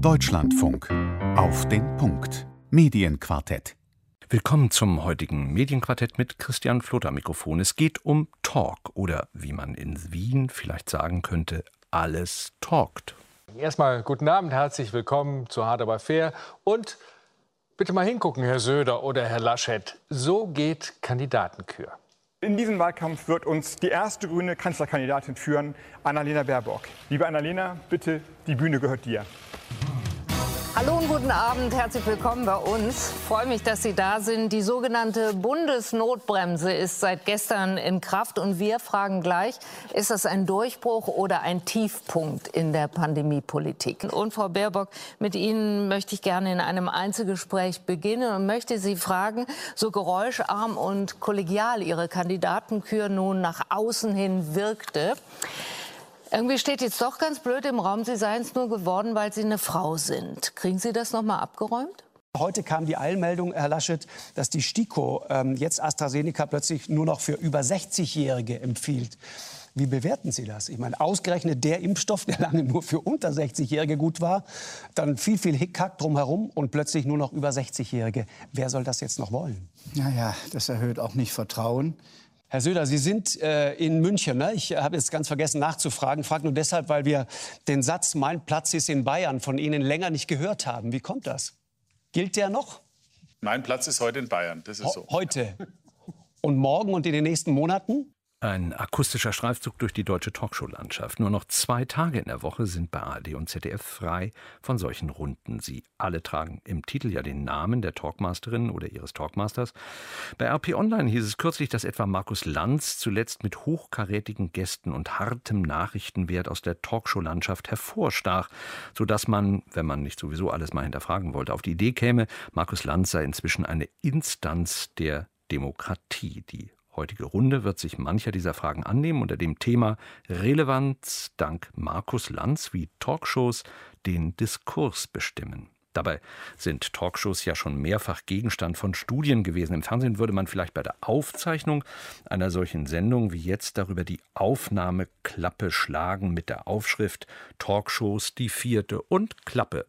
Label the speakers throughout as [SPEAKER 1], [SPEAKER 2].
[SPEAKER 1] Deutschlandfunk. Auf den Punkt. Medienquartett.
[SPEAKER 2] Willkommen zum heutigen Medienquartett mit Christian Flotter Mikrofon. Es geht um Talk oder wie man in Wien vielleicht sagen könnte, alles talkt.
[SPEAKER 3] Erstmal guten Abend, herzlich willkommen zu Hard aber fair und bitte mal hingucken, Herr Söder oder Herr Laschet. So geht Kandidatenkür.
[SPEAKER 4] In diesem Wahlkampf wird uns die erste grüne Kanzlerkandidatin führen, Annalena Baerbock. Liebe Annalena, bitte, die Bühne gehört dir.
[SPEAKER 5] Hallo und guten Abend, herzlich willkommen bei uns. Freue mich, dass Sie da sind. Die sogenannte Bundesnotbremse ist seit gestern in Kraft und wir fragen gleich, ist das ein Durchbruch oder ein Tiefpunkt in der Pandemiepolitik? Und Frau Baerbock, mit Ihnen möchte ich gerne in einem Einzelgespräch beginnen und möchte Sie fragen, so geräuscharm und kollegial Ihre Kandidatenkür nun nach außen hin wirkte. Irgendwie steht jetzt doch ganz blöd im Raum, Sie seien es nur geworden, weil Sie eine Frau sind. Kriegen Sie das noch mal abgeräumt?
[SPEAKER 6] Heute kam die Eilmeldung, Herr Laschet, dass die STIKO ähm, jetzt AstraZeneca plötzlich nur noch für über 60-Jährige empfiehlt. Wie bewerten Sie das? Ich meine, ausgerechnet der Impfstoff, der lange nur für unter 60-Jährige gut war, dann viel, viel Hickhack drumherum und plötzlich nur noch über 60-Jährige. Wer soll das jetzt noch wollen?
[SPEAKER 7] Naja, das erhöht auch nicht Vertrauen.
[SPEAKER 6] Herr Söder, Sie sind äh, in München. Ne? Ich habe jetzt ganz vergessen nachzufragen. Frage nur deshalb, weil wir den Satz Mein Platz ist in Bayern von Ihnen länger nicht gehört haben. Wie kommt das? Gilt der noch?
[SPEAKER 8] Mein Platz ist heute in Bayern. Das ist so.
[SPEAKER 6] Heute. Und morgen und in den nächsten Monaten?
[SPEAKER 2] Ein akustischer Streifzug durch die deutsche Talkshow-Landschaft. Nur noch zwei Tage in der Woche sind bei ARD und ZDF frei von solchen Runden. Sie alle tragen im Titel ja den Namen der Talkmasterin oder ihres Talkmasters. Bei RP Online hieß es kürzlich, dass etwa Markus Lanz zuletzt mit hochkarätigen Gästen und hartem Nachrichtenwert aus der Talkshow-Landschaft hervorstach, sodass man, wenn man nicht sowieso alles mal hinterfragen wollte, auf die Idee käme, Markus Lanz sei inzwischen eine Instanz der Demokratie, die heutige Runde wird sich mancher dieser Fragen annehmen unter dem Thema Relevanz dank Markus Lanz, wie Talkshows den Diskurs bestimmen. Dabei sind Talkshows ja schon mehrfach Gegenstand von Studien gewesen. Im Fernsehen würde man vielleicht bei der Aufzeichnung einer solchen Sendung wie jetzt darüber die Aufnahmeklappe schlagen mit der Aufschrift Talkshows die vierte und Klappe.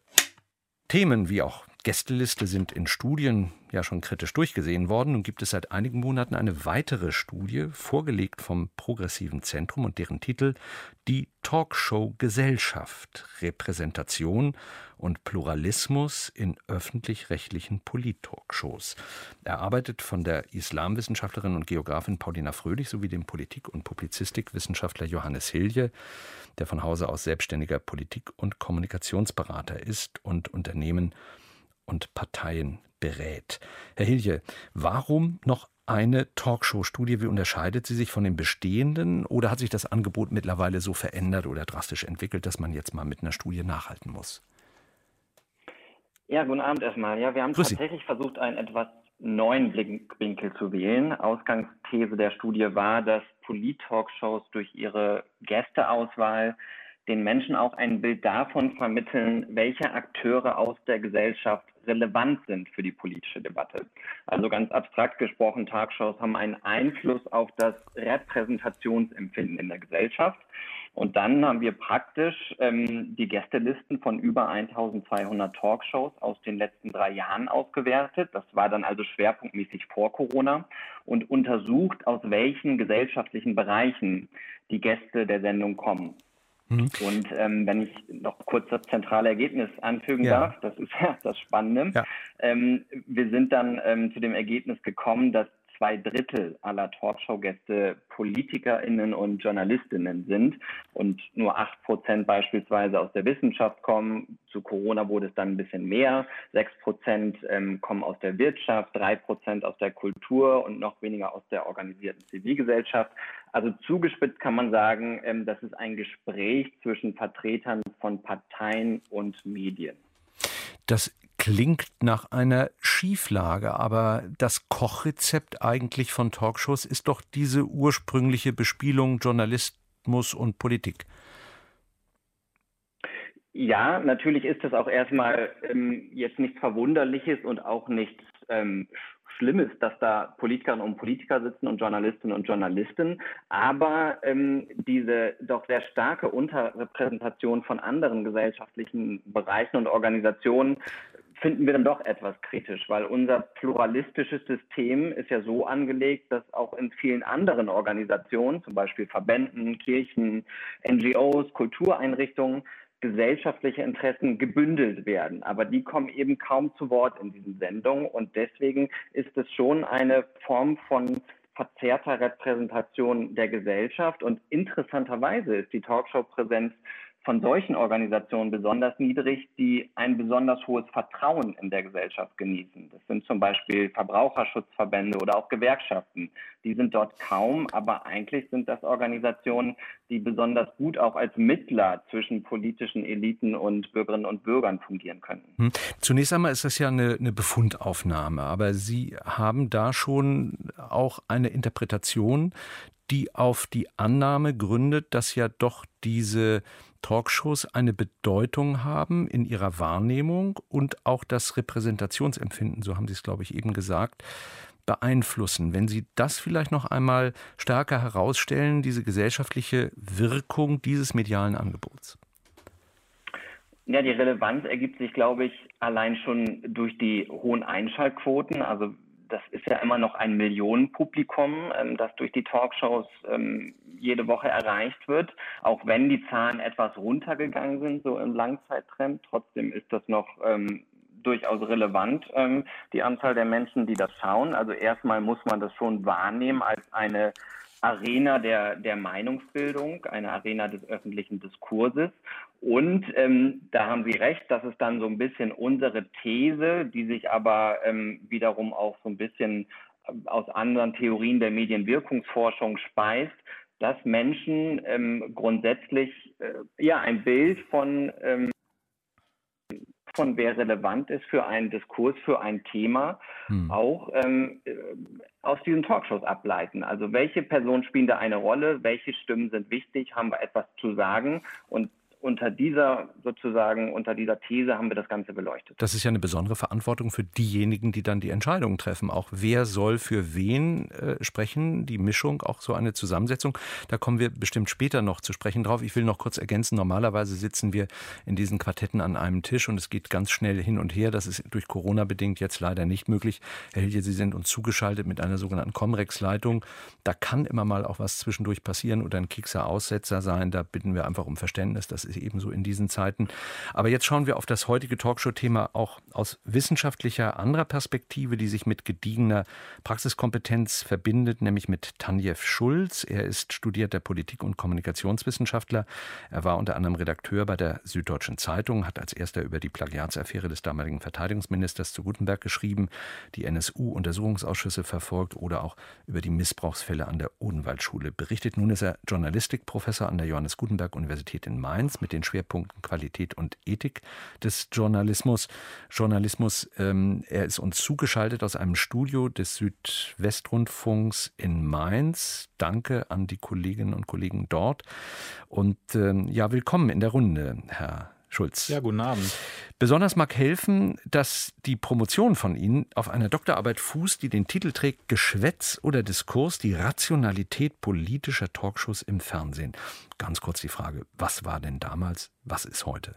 [SPEAKER 2] Themen wie auch Gästeliste sind in Studien ja schon kritisch durchgesehen worden. Nun gibt es seit einigen Monaten eine weitere Studie, vorgelegt vom Progressiven Zentrum und deren Titel Die Talkshow Gesellschaft, Repräsentation und Pluralismus in öffentlich-rechtlichen Polit-Talkshows. Erarbeitet von der Islamwissenschaftlerin und Geografin Paulina Fröhlich sowie dem Politik- und Publizistikwissenschaftler Johannes Hilje, der von Hause aus selbstständiger Politik- und Kommunikationsberater ist und Unternehmen und Parteien berät. Herr Hilje, warum noch eine Talkshow-Studie? Wie unterscheidet sie sich von den bestehenden? Oder hat sich das Angebot mittlerweile so verändert oder drastisch entwickelt, dass man jetzt mal mit einer Studie nachhalten muss?
[SPEAKER 9] Ja, guten Abend erstmal. Ja, wir haben Grüß tatsächlich Sie. versucht, einen etwas neuen Blickwinkel zu wählen. Ausgangsthese der Studie war, dass Polit-Talkshows durch ihre Gästeauswahl den Menschen auch ein Bild davon vermitteln, welche Akteure aus der Gesellschaft relevant sind für die politische Debatte. Also ganz abstrakt gesprochen, Talkshows haben einen Einfluss auf das Repräsentationsempfinden in der Gesellschaft. Und dann haben wir praktisch ähm, die Gästelisten von über 1200 Talkshows aus den letzten drei Jahren ausgewertet. Das war dann also schwerpunktmäßig vor Corona und untersucht, aus welchen gesellschaftlichen Bereichen die Gäste der Sendung kommen. Mhm. Und ähm, wenn ich noch kurz das zentrale Ergebnis anfügen ja. darf, das ist ja das Spannende. Ja. Ähm, wir sind dann ähm, zu dem Ergebnis gekommen, dass zwei Drittel aller Talkshow-Gäste PolitikerInnen und JournalistInnen sind und nur acht Prozent beispielsweise aus der Wissenschaft kommen. Zu Corona wurde es dann ein bisschen mehr. Sechs Prozent ähm, kommen aus der Wirtschaft, drei Prozent aus der Kultur und noch weniger aus der organisierten Zivilgesellschaft. Also zugespitzt kann man sagen, ähm, das ist ein Gespräch zwischen Vertretern von Parteien und Medien.
[SPEAKER 2] Das klingt nach einer Schieflage, aber das Kochrezept eigentlich von Talkshows ist doch diese ursprüngliche Bespielung Journalismus und Politik.
[SPEAKER 9] Ja, natürlich ist das auch erstmal ähm, jetzt nichts Verwunderliches und auch nichts ähm, schlimm ist, dass da Politikerinnen und Politiker sitzen und Journalistinnen und Journalisten, aber ähm, diese doch sehr starke Unterrepräsentation von anderen gesellschaftlichen Bereichen und Organisationen finden wir dann doch etwas kritisch, weil unser pluralistisches System ist ja so angelegt, dass auch in vielen anderen Organisationen, zum Beispiel Verbänden, Kirchen, NGOs, Kultureinrichtungen, gesellschaftliche Interessen gebündelt werden. Aber die kommen eben kaum zu Wort in diesen Sendungen. Und deswegen ist es schon eine Form von verzerrter Repräsentation der Gesellschaft. Und interessanterweise ist die Talkshow-Präsenz von solchen Organisationen besonders niedrig, die ein besonders hohes Vertrauen in der Gesellschaft genießen. Das sind zum Beispiel Verbraucherschutzverbände oder auch Gewerkschaften. Die sind dort kaum, aber eigentlich sind das Organisationen, die besonders gut auch als Mittler zwischen politischen Eliten und Bürgerinnen und Bürgern fungieren können. Hm.
[SPEAKER 2] Zunächst einmal ist das ja eine, eine Befundaufnahme, aber Sie haben da schon auch eine Interpretation, die auf die Annahme gründet, dass ja doch diese Talkshows eine Bedeutung haben in ihrer Wahrnehmung und auch das Repräsentationsempfinden, so haben Sie es, glaube ich, eben gesagt, beeinflussen. Wenn Sie das vielleicht noch einmal stärker herausstellen, diese gesellschaftliche Wirkung dieses medialen Angebots.
[SPEAKER 9] Ja, die Relevanz ergibt sich, glaube ich, allein schon durch die hohen Einschaltquoten. Also das ist ja immer noch ein Millionenpublikum, ähm, das durch die Talkshows ähm, jede Woche erreicht wird. Auch wenn die Zahlen etwas runtergegangen sind, so im Langzeittrend, trotzdem ist das noch ähm, durchaus relevant, ähm, die Anzahl der Menschen, die das schauen. Also erstmal muss man das schon wahrnehmen als eine Arena der, der Meinungsbildung, eine Arena des öffentlichen Diskurses. Und ähm, da haben Sie recht, das ist dann so ein bisschen unsere These, die sich aber ähm, wiederum auch so ein bisschen äh, aus anderen Theorien der Medienwirkungsforschung speist, dass Menschen ähm, grundsätzlich äh, ja ein Bild von ähm, von wer relevant ist für einen Diskurs, für ein Thema, hm. auch ähm, äh, aus diesen Talkshows ableiten. Also welche Personen spielen da eine Rolle, welche Stimmen sind wichtig, haben wir etwas zu sagen und unter dieser sozusagen, unter dieser These haben wir das Ganze beleuchtet.
[SPEAKER 2] Das ist ja eine besondere Verantwortung für diejenigen, die dann die Entscheidungen treffen. Auch wer soll für wen äh, sprechen, die Mischung, auch so eine Zusammensetzung. Da kommen wir bestimmt später noch zu sprechen drauf. Ich will noch kurz ergänzen, normalerweise sitzen wir in diesen Quartetten an einem Tisch und es geht ganz schnell hin und her. Das ist durch Corona bedingt jetzt leider nicht möglich. Herr Hilje, Sie sind uns zugeschaltet mit einer sogenannten Comrex-Leitung. Da kann immer mal auch was zwischendurch passieren oder ein Kiekser-Aussetzer sein. Da bitten wir einfach um Verständnis. Das ist ebenso in diesen Zeiten. Aber jetzt schauen wir auf das heutige Talkshow-Thema auch aus wissenschaftlicher anderer Perspektive, die sich mit gediegener Praxiskompetenz verbindet, nämlich mit Tanjev Schulz. Er ist studierter Politik- und Kommunikationswissenschaftler. Er war unter anderem Redakteur bei der Süddeutschen Zeitung, hat als erster über die Plagiatsaffäre des damaligen Verteidigungsministers zu Gutenberg geschrieben, die NSU-Untersuchungsausschüsse verfolgt oder auch über die Missbrauchsfälle an der Odenwaldschule berichtet. Nun ist er Journalistikprofessor an der Johannes Gutenberg Universität in Mainz mit den Schwerpunkten Qualität und Ethik des Journalismus. Journalismus, ähm, er ist uns zugeschaltet aus einem Studio des Südwestrundfunks in Mainz. Danke an die Kolleginnen und Kollegen dort. Und ähm, ja, willkommen in der Runde, Herr Schulz.
[SPEAKER 10] Ja, guten Abend.
[SPEAKER 2] Besonders mag helfen, dass die Promotion von Ihnen auf einer Doktorarbeit fußt, die den Titel trägt Geschwätz oder Diskurs, die Rationalität politischer Talkshows im Fernsehen. Ganz kurz die Frage, was war denn damals, was ist heute?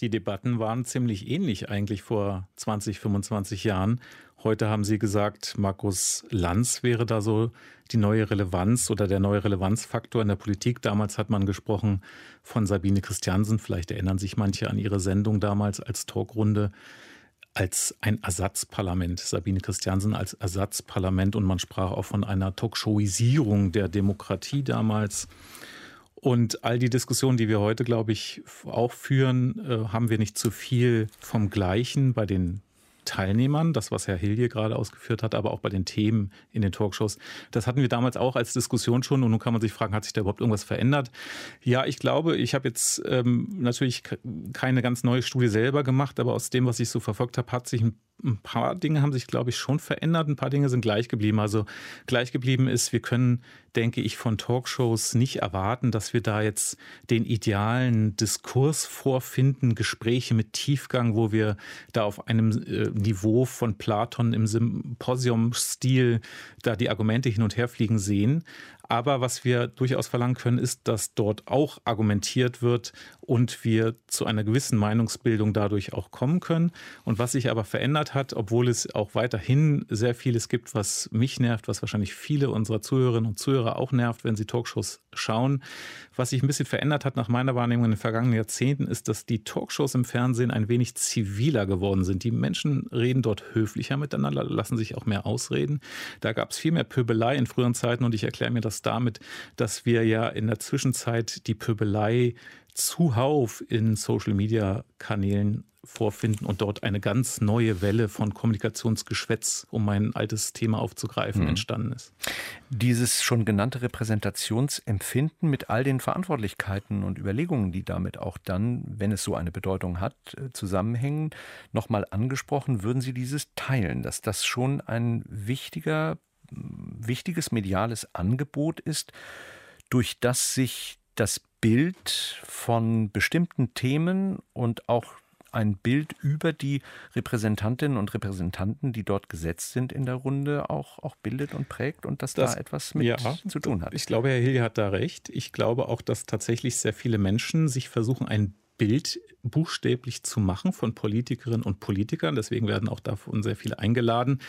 [SPEAKER 10] Die Debatten waren ziemlich ähnlich eigentlich vor 20, 25 Jahren. Heute haben Sie gesagt, Markus Lanz wäre da so die neue Relevanz oder der neue Relevanzfaktor in der Politik. Damals hat man gesprochen von Sabine Christiansen. Vielleicht erinnern sich manche an ihre Sendung damals als Talkrunde als ein Ersatzparlament. Sabine Christiansen als Ersatzparlament und man sprach auch von einer Talkshowisierung der Demokratie damals. Und all die Diskussionen, die wir heute, glaube ich, auch führen, äh, haben wir nicht zu viel vom Gleichen bei den Teilnehmern, das, was Herr Hilje gerade ausgeführt hat, aber auch bei den Themen in den Talkshows. Das hatten wir damals auch als Diskussion schon und nun kann man sich fragen, hat sich da überhaupt irgendwas verändert? Ja, ich glaube, ich habe jetzt ähm, natürlich keine ganz neue Studie selber gemacht, aber aus dem, was ich so verfolgt habe, hat sich ein ein paar Dinge haben sich, glaube ich, schon verändert, ein paar Dinge sind gleich geblieben. Also gleich geblieben ist, wir können, denke ich, von Talkshows nicht erwarten, dass wir da jetzt den idealen Diskurs vorfinden, Gespräche mit Tiefgang, wo wir da auf einem äh, Niveau von Platon im Symposium-Stil da die Argumente hin und her fliegen sehen. Aber was wir durchaus verlangen können, ist, dass dort auch argumentiert wird und wir zu einer gewissen Meinungsbildung dadurch auch kommen können. Und was sich aber verändert hat, obwohl es auch weiterhin sehr vieles gibt, was mich nervt, was wahrscheinlich viele unserer Zuhörerinnen und Zuhörer auch nervt, wenn sie Talkshows schauen. Was sich ein bisschen verändert hat nach meiner Wahrnehmung in den vergangenen Jahrzehnten, ist, dass die Talkshows im Fernsehen ein wenig ziviler geworden sind. Die Menschen reden dort höflicher miteinander, lassen sich auch mehr ausreden. Da gab es viel mehr Pöbelei in früheren Zeiten und ich erkläre mir das damit, dass wir ja in der Zwischenzeit die Pöbelei zuhauf in Social-Media-Kanälen vorfinden und dort eine ganz neue Welle von Kommunikationsgeschwätz, um mein altes Thema aufzugreifen, mhm. entstanden ist.
[SPEAKER 2] Dieses schon genannte Repräsentationsempfinden mit all den Verantwortlichkeiten und Überlegungen, die damit auch dann, wenn es so eine Bedeutung hat, äh, zusammenhängen, nochmal angesprochen, würden Sie dieses teilen, dass das schon ein wichtiger, wichtiges mediales Angebot ist, durch das sich das Bild von bestimmten Themen und auch ein Bild über die Repräsentantinnen und Repräsentanten, die dort gesetzt sind in der Runde, auch, auch bildet und prägt und dass das, da etwas mit ja, zu tun hat.
[SPEAKER 10] Ich glaube, Herr Hilje hat da recht. Ich glaube auch, dass tatsächlich sehr viele Menschen sich versuchen, ein Bild buchstäblich zu machen von Politikerinnen und Politikern. Deswegen werden auch davon sehr viele eingeladen,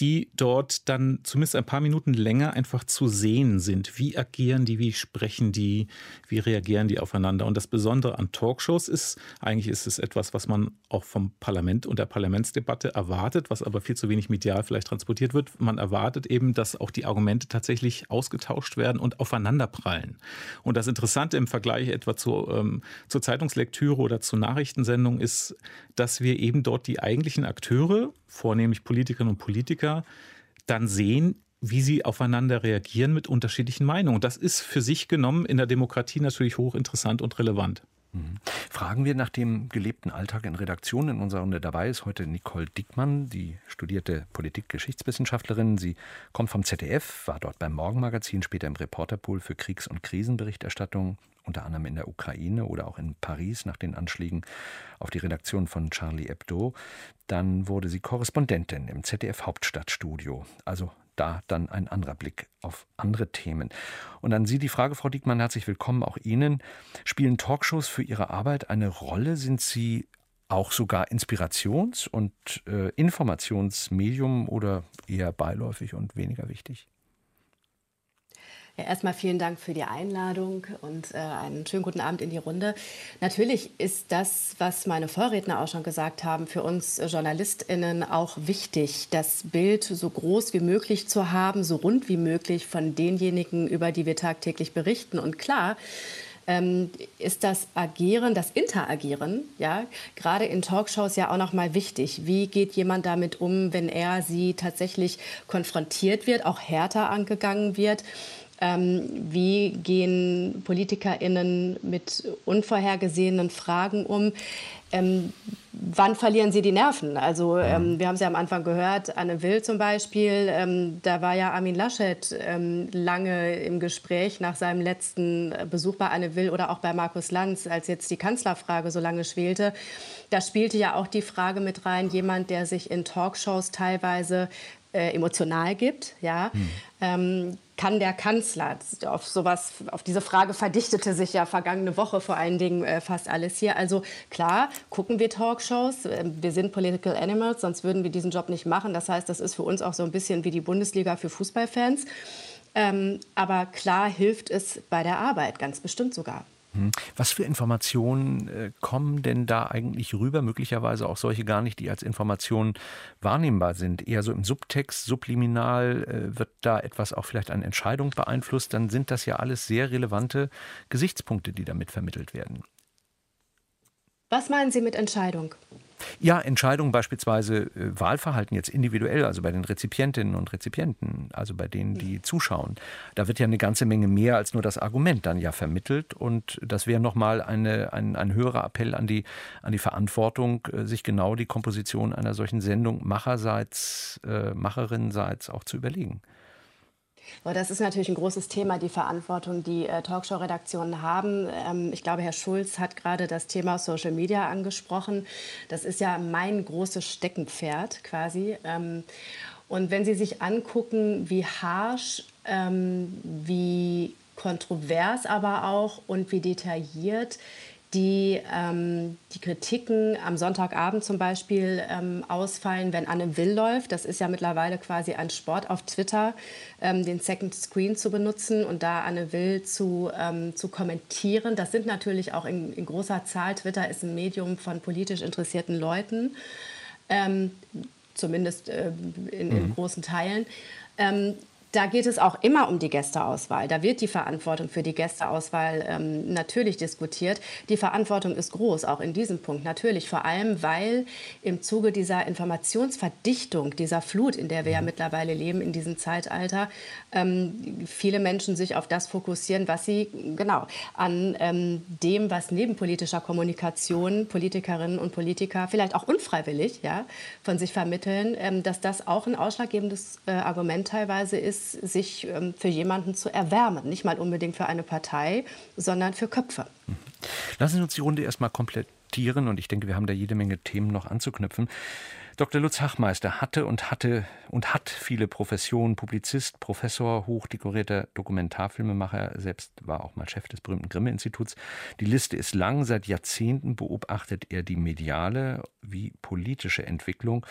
[SPEAKER 10] die dort dann zumindest ein paar Minuten länger einfach zu sehen sind. Wie agieren die, wie sprechen die, wie reagieren die aufeinander? Und das Besondere an Talkshows ist, eigentlich ist es etwas, was man auch vom Parlament und der Parlamentsdebatte erwartet, was aber viel zu wenig medial vielleicht transportiert wird. Man erwartet eben, dass auch die Argumente tatsächlich ausgetauscht werden und aufeinanderprallen. Und das Interessante im Vergleich etwa zu, ähm, zur Zeitungslektüre oder zur Nachrichtensendung ist, dass wir eben dort die eigentlichen Akteure vornehmlich Politikerinnen und Politiker, dann sehen, wie sie aufeinander reagieren mit unterschiedlichen Meinungen. Das ist für sich genommen in der Demokratie natürlich hochinteressant und relevant.
[SPEAKER 2] Mhm. Fragen wir nach dem gelebten Alltag in Redaktionen. In unserer Runde dabei ist heute Nicole Dickmann, die studierte Politik-Geschichtswissenschaftlerin. Sie kommt vom ZDF, war dort beim Morgenmagazin, später im Reporterpool für Kriegs- und Krisenberichterstattung, unter anderem in der Ukraine oder auch in Paris nach den Anschlägen auf die Redaktion von Charlie Hebdo. Dann wurde sie Korrespondentin im ZDF Hauptstadtstudio. Also da dann ein anderer Blick auf andere Themen. Und an Sie die Frage, Frau Diekmann, herzlich willkommen auch Ihnen. Spielen Talkshows für Ihre Arbeit eine Rolle? Sind Sie auch sogar Inspirations- und äh, Informationsmedium oder eher beiläufig und weniger wichtig?
[SPEAKER 11] Ja, erstmal vielen Dank für die Einladung und äh, einen schönen guten Abend in die Runde. Natürlich ist das, was meine Vorredner auch schon gesagt haben, für uns JournalistInnen auch wichtig, das Bild so groß wie möglich zu haben, so rund wie möglich von denjenigen, über die wir tagtäglich berichten. Und klar, ähm, ist das Agieren, das Interagieren, ja, gerade in Talkshows ja auch noch mal wichtig. Wie geht jemand damit um, wenn er sie tatsächlich konfrontiert wird, auch härter angegangen wird? Ähm, wie gehen PolitikerInnen mit unvorhergesehenen Fragen um? Ähm, wann verlieren sie die Nerven? Also ähm, wir haben es ja am Anfang gehört, Anne Will zum Beispiel, ähm, da war ja Armin Laschet ähm, lange im Gespräch nach seinem letzten Besuch bei Anne Will oder auch bei Markus Lanz, als jetzt die Kanzlerfrage so lange schwelte. Da spielte ja auch die Frage mit rein, jemand, der sich in Talkshows teilweise äh, emotional gibt, ja, hm. ähm, kann der Kanzler, auf sowas, auf diese Frage verdichtete sich ja vergangene Woche vor allen Dingen äh, fast alles hier. Also klar, gucken wir Talkshows, äh, wir sind Political Animals, sonst würden wir diesen Job nicht machen. Das heißt, das ist für uns auch so ein bisschen wie die Bundesliga für Fußballfans. Ähm, aber klar hilft es bei der Arbeit, ganz bestimmt sogar.
[SPEAKER 2] Hm. Was für Informationen äh, kommen denn da eigentlich rüber? Möglicherweise auch solche gar nicht, die als Informationen wahrnehmbar sind. Eher so im Subtext, subliminal äh, wird da etwas auch vielleicht an Entscheidung beeinflusst. Dann sind das ja alles sehr relevante Gesichtspunkte, die damit vermittelt werden.
[SPEAKER 11] Was meinen Sie mit Entscheidung?
[SPEAKER 2] Ja, Entscheidungen beispielsweise äh, Wahlverhalten jetzt individuell, also bei den Rezipientinnen und Rezipienten, also bei denen, die zuschauen. Da wird ja eine ganze Menge mehr als nur das Argument dann ja vermittelt. Und das wäre nochmal eine, ein, ein höherer Appell an die, an die Verantwortung, äh, sich genau die Komposition einer solchen Sendung macherseits, äh, macherinnenseits auch zu überlegen.
[SPEAKER 11] Aber das ist natürlich ein großes Thema, die Verantwortung, die äh, Talkshow-Redaktionen haben. Ähm, ich glaube, Herr Schulz hat gerade das Thema Social Media angesprochen. Das ist ja mein großes Steckenpferd quasi. Ähm, und wenn Sie sich angucken, wie harsh, ähm, wie kontrovers aber auch und wie detailliert die, ähm, die Kritiken am Sonntagabend zum Beispiel ähm, ausfallen, wenn Anne Will läuft. Das ist ja mittlerweile quasi ein Sport auf Twitter, ähm, den Second Screen zu benutzen und da Anne Will zu, ähm, zu kommentieren. Das sind natürlich auch in, in, großer Zahl. Twitter ist ein Medium von politisch interessierten Leuten, ähm, zumindest äh, in, in mhm. großen Teilen. Da geht es auch immer um die Gästeauswahl. Da wird die Verantwortung für die Gästeauswahl ähm, natürlich diskutiert. Die Verantwortung ist groß, auch in diesem Punkt natürlich. Vor allem, weil im Zuge dieser Informationsverdichtung, dieser Flut, in der wir ja mhm. mittlerweile leben, in diesem Zeitalter, ähm, viele Menschen sich auf das fokussieren, was sie genau an ähm, dem, was neben politischer Kommunikation Politikerinnen und Politiker vielleicht auch unfreiwillig ja, von sich vermitteln, ähm, dass das auch ein ausschlaggebendes äh, Argument teilweise ist, sich ähm, für jemanden zu erwärmen. Nicht mal unbedingt für eine Partei, sondern für Köpfe.
[SPEAKER 2] Lassen Sie uns die Runde erstmal komplettieren und ich denke, wir haben da jede Menge Themen noch anzuknüpfen. Dr. Lutz Hachmeister hatte und hatte und hat viele Professionen, Publizist, Professor, hochdekorierter Dokumentarfilmemacher, selbst war auch mal Chef des berühmten Grimme-Instituts. Die Liste ist lang, seit Jahrzehnten beobachtet er die mediale wie politische Entwicklung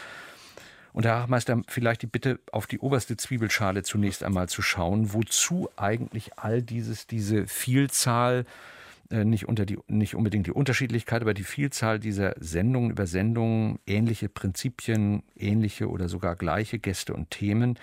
[SPEAKER 2] und Herr Hachmeister, vielleicht die Bitte, auf die oberste Zwiebelschale zunächst einmal zu schauen, wozu eigentlich all dieses, diese Vielzahl, äh, nicht, unter die, nicht unbedingt die Unterschiedlichkeit, aber die Vielzahl dieser Sendungen über Sendungen, ähnliche Prinzipien, ähnliche oder sogar gleiche Gäste und Themen,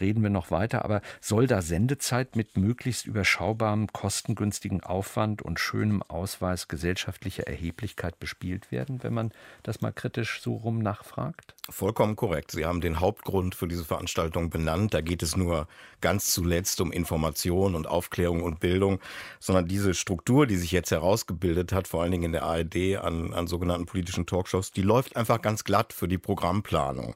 [SPEAKER 2] reden wir noch weiter. Aber soll da Sendezeit mit möglichst überschaubarem, kostengünstigen Aufwand und schönem Ausweis gesellschaftlicher Erheblichkeit bespielt werden, wenn man das mal kritisch so rum nachfragt?
[SPEAKER 12] Vollkommen korrekt. Sie haben den Hauptgrund für diese Veranstaltung benannt. Da geht es nur ganz zuletzt um Information und Aufklärung und Bildung, sondern diese Struktur, die sich jetzt herausgebildet hat, vor allen Dingen in der ARD an, an sogenannten politischen Talkshows, die läuft einfach ganz glatt für die Programmplanung.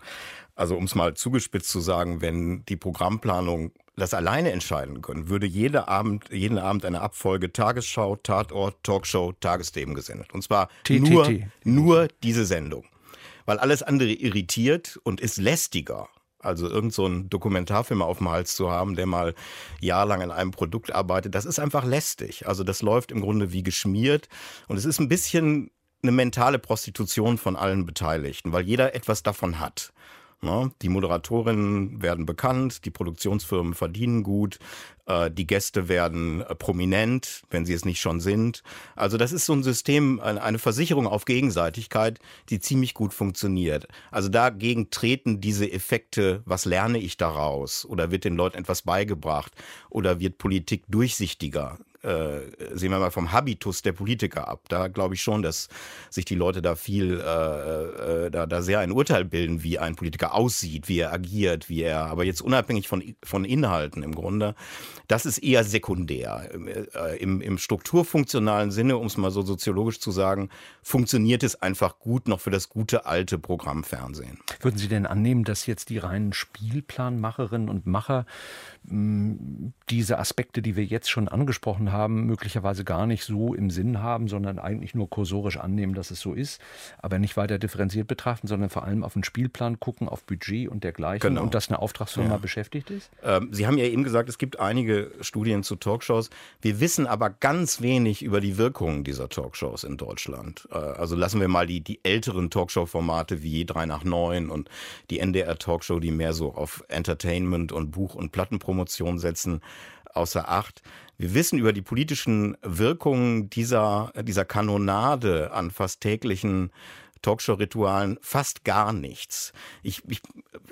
[SPEAKER 12] Also um es mal zugespitzt zu sagen, wenn die Programmplanung das alleine entscheiden können, würde jeder Abend, jeden Abend eine Abfolge Tagesschau, Tatort, Talkshow, Tagesthemen gesendet. Und zwar T nur, T nur diese Sendung. Weil alles andere irritiert und ist lästiger. Also irgend so ein Dokumentarfilm auf dem Hals zu haben, der mal jahrelang an einem Produkt arbeitet, das ist einfach lästig. Also das läuft im Grunde wie geschmiert. Und es ist ein bisschen eine mentale Prostitution von allen Beteiligten, weil jeder etwas davon hat. Ne? Die Moderatorinnen werden bekannt, die Produktionsfirmen verdienen gut, äh, die Gäste werden äh, prominent, wenn sie es nicht schon sind. Also das ist so ein System, eine Versicherung auf Gegenseitigkeit, die ziemlich gut funktioniert. Also dagegen treten diese Effekte, was lerne ich daraus? Oder wird den Leuten etwas beigebracht? Oder wird Politik durchsichtiger? Äh, sehen wir mal vom Habitus der Politiker ab. Da glaube ich schon, dass sich die Leute da viel, äh, äh, da, da sehr ein Urteil bilden, wie ein Politiker aussieht, wie er agiert, wie er, aber jetzt unabhängig von, von Inhalten im Grunde, das ist eher sekundär. Äh, Im, im strukturfunktionalen Sinne, um es mal so soziologisch zu sagen, funktioniert es einfach gut noch für das gute alte Programmfernsehen.
[SPEAKER 2] Würden Sie denn annehmen, dass jetzt die reinen Spielplanmacherinnen und Macher diese Aspekte, die wir jetzt schon angesprochen haben, möglicherweise gar nicht so im Sinn haben, sondern eigentlich nur kursorisch annehmen, dass es so ist, aber nicht weiter differenziert betrachten, sondern vor allem auf den Spielplan gucken, auf Budget und dergleichen genau. und dass eine Auftragsfirma ja. beschäftigt ist?
[SPEAKER 12] Ähm, Sie haben ja eben gesagt, es gibt einige Studien zu Talkshows. Wir wissen aber ganz wenig über die Wirkungen dieser Talkshows in Deutschland. Äh, also lassen wir mal die, die älteren Talkshow-Formate wie 3 nach 9 und die NDR-Talkshow, die mehr so auf Entertainment und Buch- und Plattenpromotion Promotion setzen, außer Acht. Wir wissen über die politischen Wirkungen dieser, dieser Kanonade an fast täglichen Talkshow-Ritualen fast gar nichts. Ich, ich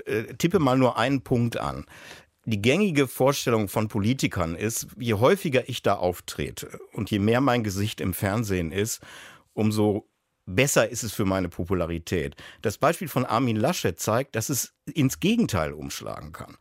[SPEAKER 12] äh, tippe mal nur einen Punkt an. Die gängige Vorstellung von Politikern ist, je häufiger ich da auftrete und je mehr mein Gesicht im Fernsehen ist, umso besser ist es für meine Popularität. Das Beispiel von Armin Laschet zeigt, dass es ins Gegenteil umschlagen kann.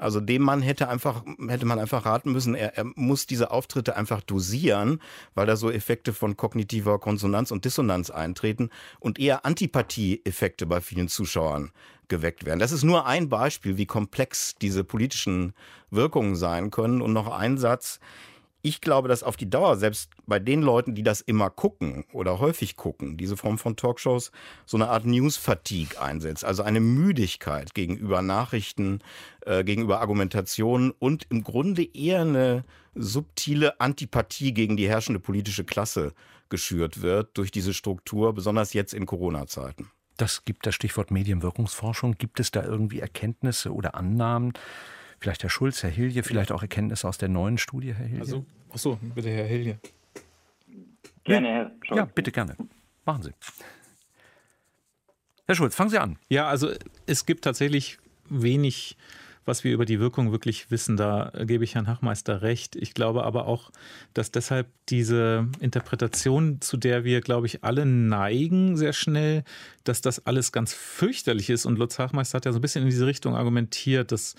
[SPEAKER 12] Also dem Mann hätte einfach, hätte man einfach raten müssen, er, er muss diese Auftritte einfach dosieren, weil da so Effekte von kognitiver Konsonanz und Dissonanz eintreten und eher Antipathie-Effekte bei vielen Zuschauern geweckt werden. Das ist nur ein Beispiel, wie komplex diese politischen Wirkungen sein können. Und noch ein Satz ich glaube, dass auf die Dauer, selbst bei den Leuten, die das immer gucken oder häufig gucken, diese Form von Talkshows, so eine Art News-Fatigue einsetzt. Also eine Müdigkeit gegenüber Nachrichten, äh, gegenüber Argumentationen und im Grunde eher eine subtile Antipathie gegen die herrschende politische Klasse geschürt wird durch diese Struktur, besonders jetzt in Corona-Zeiten.
[SPEAKER 2] Das gibt das Stichwort Medienwirkungsforschung. Gibt es da irgendwie Erkenntnisse oder Annahmen? Vielleicht Herr Schulz, Herr Hilje, vielleicht auch Erkenntnisse aus der neuen Studie, Herr Hilje?
[SPEAKER 10] Also, achso, bitte Herr Hilje.
[SPEAKER 9] Gerne, Herr
[SPEAKER 2] Schulz. Ja, bitte gerne. Machen Sie. Herr Schulz, fangen Sie an.
[SPEAKER 10] Ja, also es gibt tatsächlich wenig was wir über die Wirkung wirklich wissen. Da gebe ich Herrn Hachmeister recht. Ich glaube aber auch, dass deshalb diese Interpretation, zu der wir, glaube ich, alle neigen sehr schnell, dass das alles ganz fürchterlich ist. Und Lutz Hachmeister hat ja so ein bisschen in diese Richtung argumentiert, dass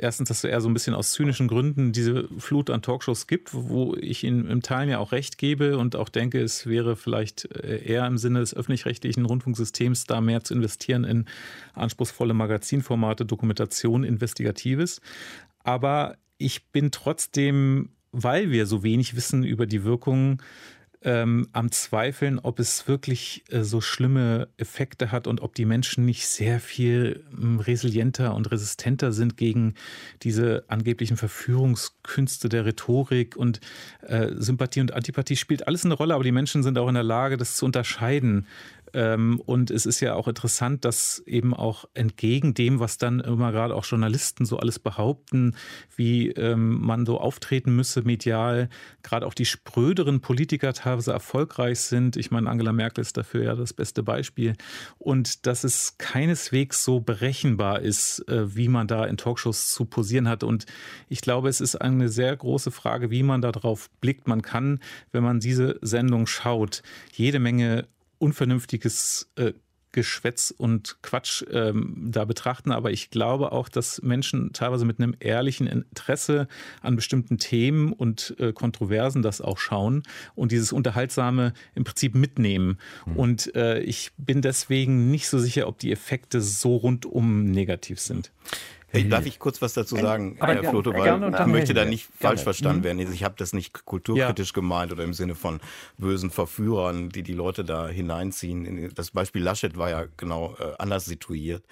[SPEAKER 10] erstens, dass er so ein bisschen aus zynischen Gründen diese Flut an Talkshows gibt, wo ich ihm im Teil ja auch recht gebe und auch denke, es wäre vielleicht äh, eher im Sinne des öffentlich-rechtlichen Rundfunksystems da mehr zu investieren in anspruchsvolle Magazinformate, Dokumentation, Investigatives. Aber ich bin trotzdem, weil wir so wenig wissen über die Wirkungen, ähm, am Zweifeln, ob es wirklich äh, so schlimme Effekte hat und ob die Menschen nicht sehr viel ähm, resilienter und resistenter sind gegen diese angeblichen Verführungskünste der Rhetorik und äh, Sympathie und Antipathie spielt alles eine Rolle, aber die Menschen sind auch in der Lage, das zu unterscheiden, und es ist ja auch interessant, dass eben auch entgegen dem, was dann immer gerade auch Journalisten so alles behaupten, wie ähm, man so auftreten müsse medial, gerade auch die spröderen Politiker teilweise erfolgreich sind. Ich meine, Angela Merkel ist dafür ja das beste Beispiel. Und dass es keineswegs so berechenbar ist, äh, wie man da in Talkshows zu posieren hat. Und ich glaube, es ist eine sehr große Frage, wie man darauf blickt. Man kann, wenn man diese Sendung schaut, jede Menge unvernünftiges äh, Geschwätz und Quatsch ähm, da betrachten. Aber ich glaube auch, dass Menschen teilweise mit einem ehrlichen Interesse an bestimmten Themen und äh, Kontroversen das auch schauen und dieses Unterhaltsame im Prinzip mitnehmen. Mhm. Und äh, ich bin deswegen nicht so sicher, ob die Effekte so rundum negativ sind.
[SPEAKER 12] Hey, darf ich kurz was dazu sagen, Aber Herr Floto, weil ich möchte da nicht gerne. falsch verstanden mhm. werden. Ich habe das nicht kulturkritisch ja. gemeint oder im Sinne von bösen Verführern, die die Leute da hineinziehen. Das Beispiel Laschet war ja genau äh, anders situiert,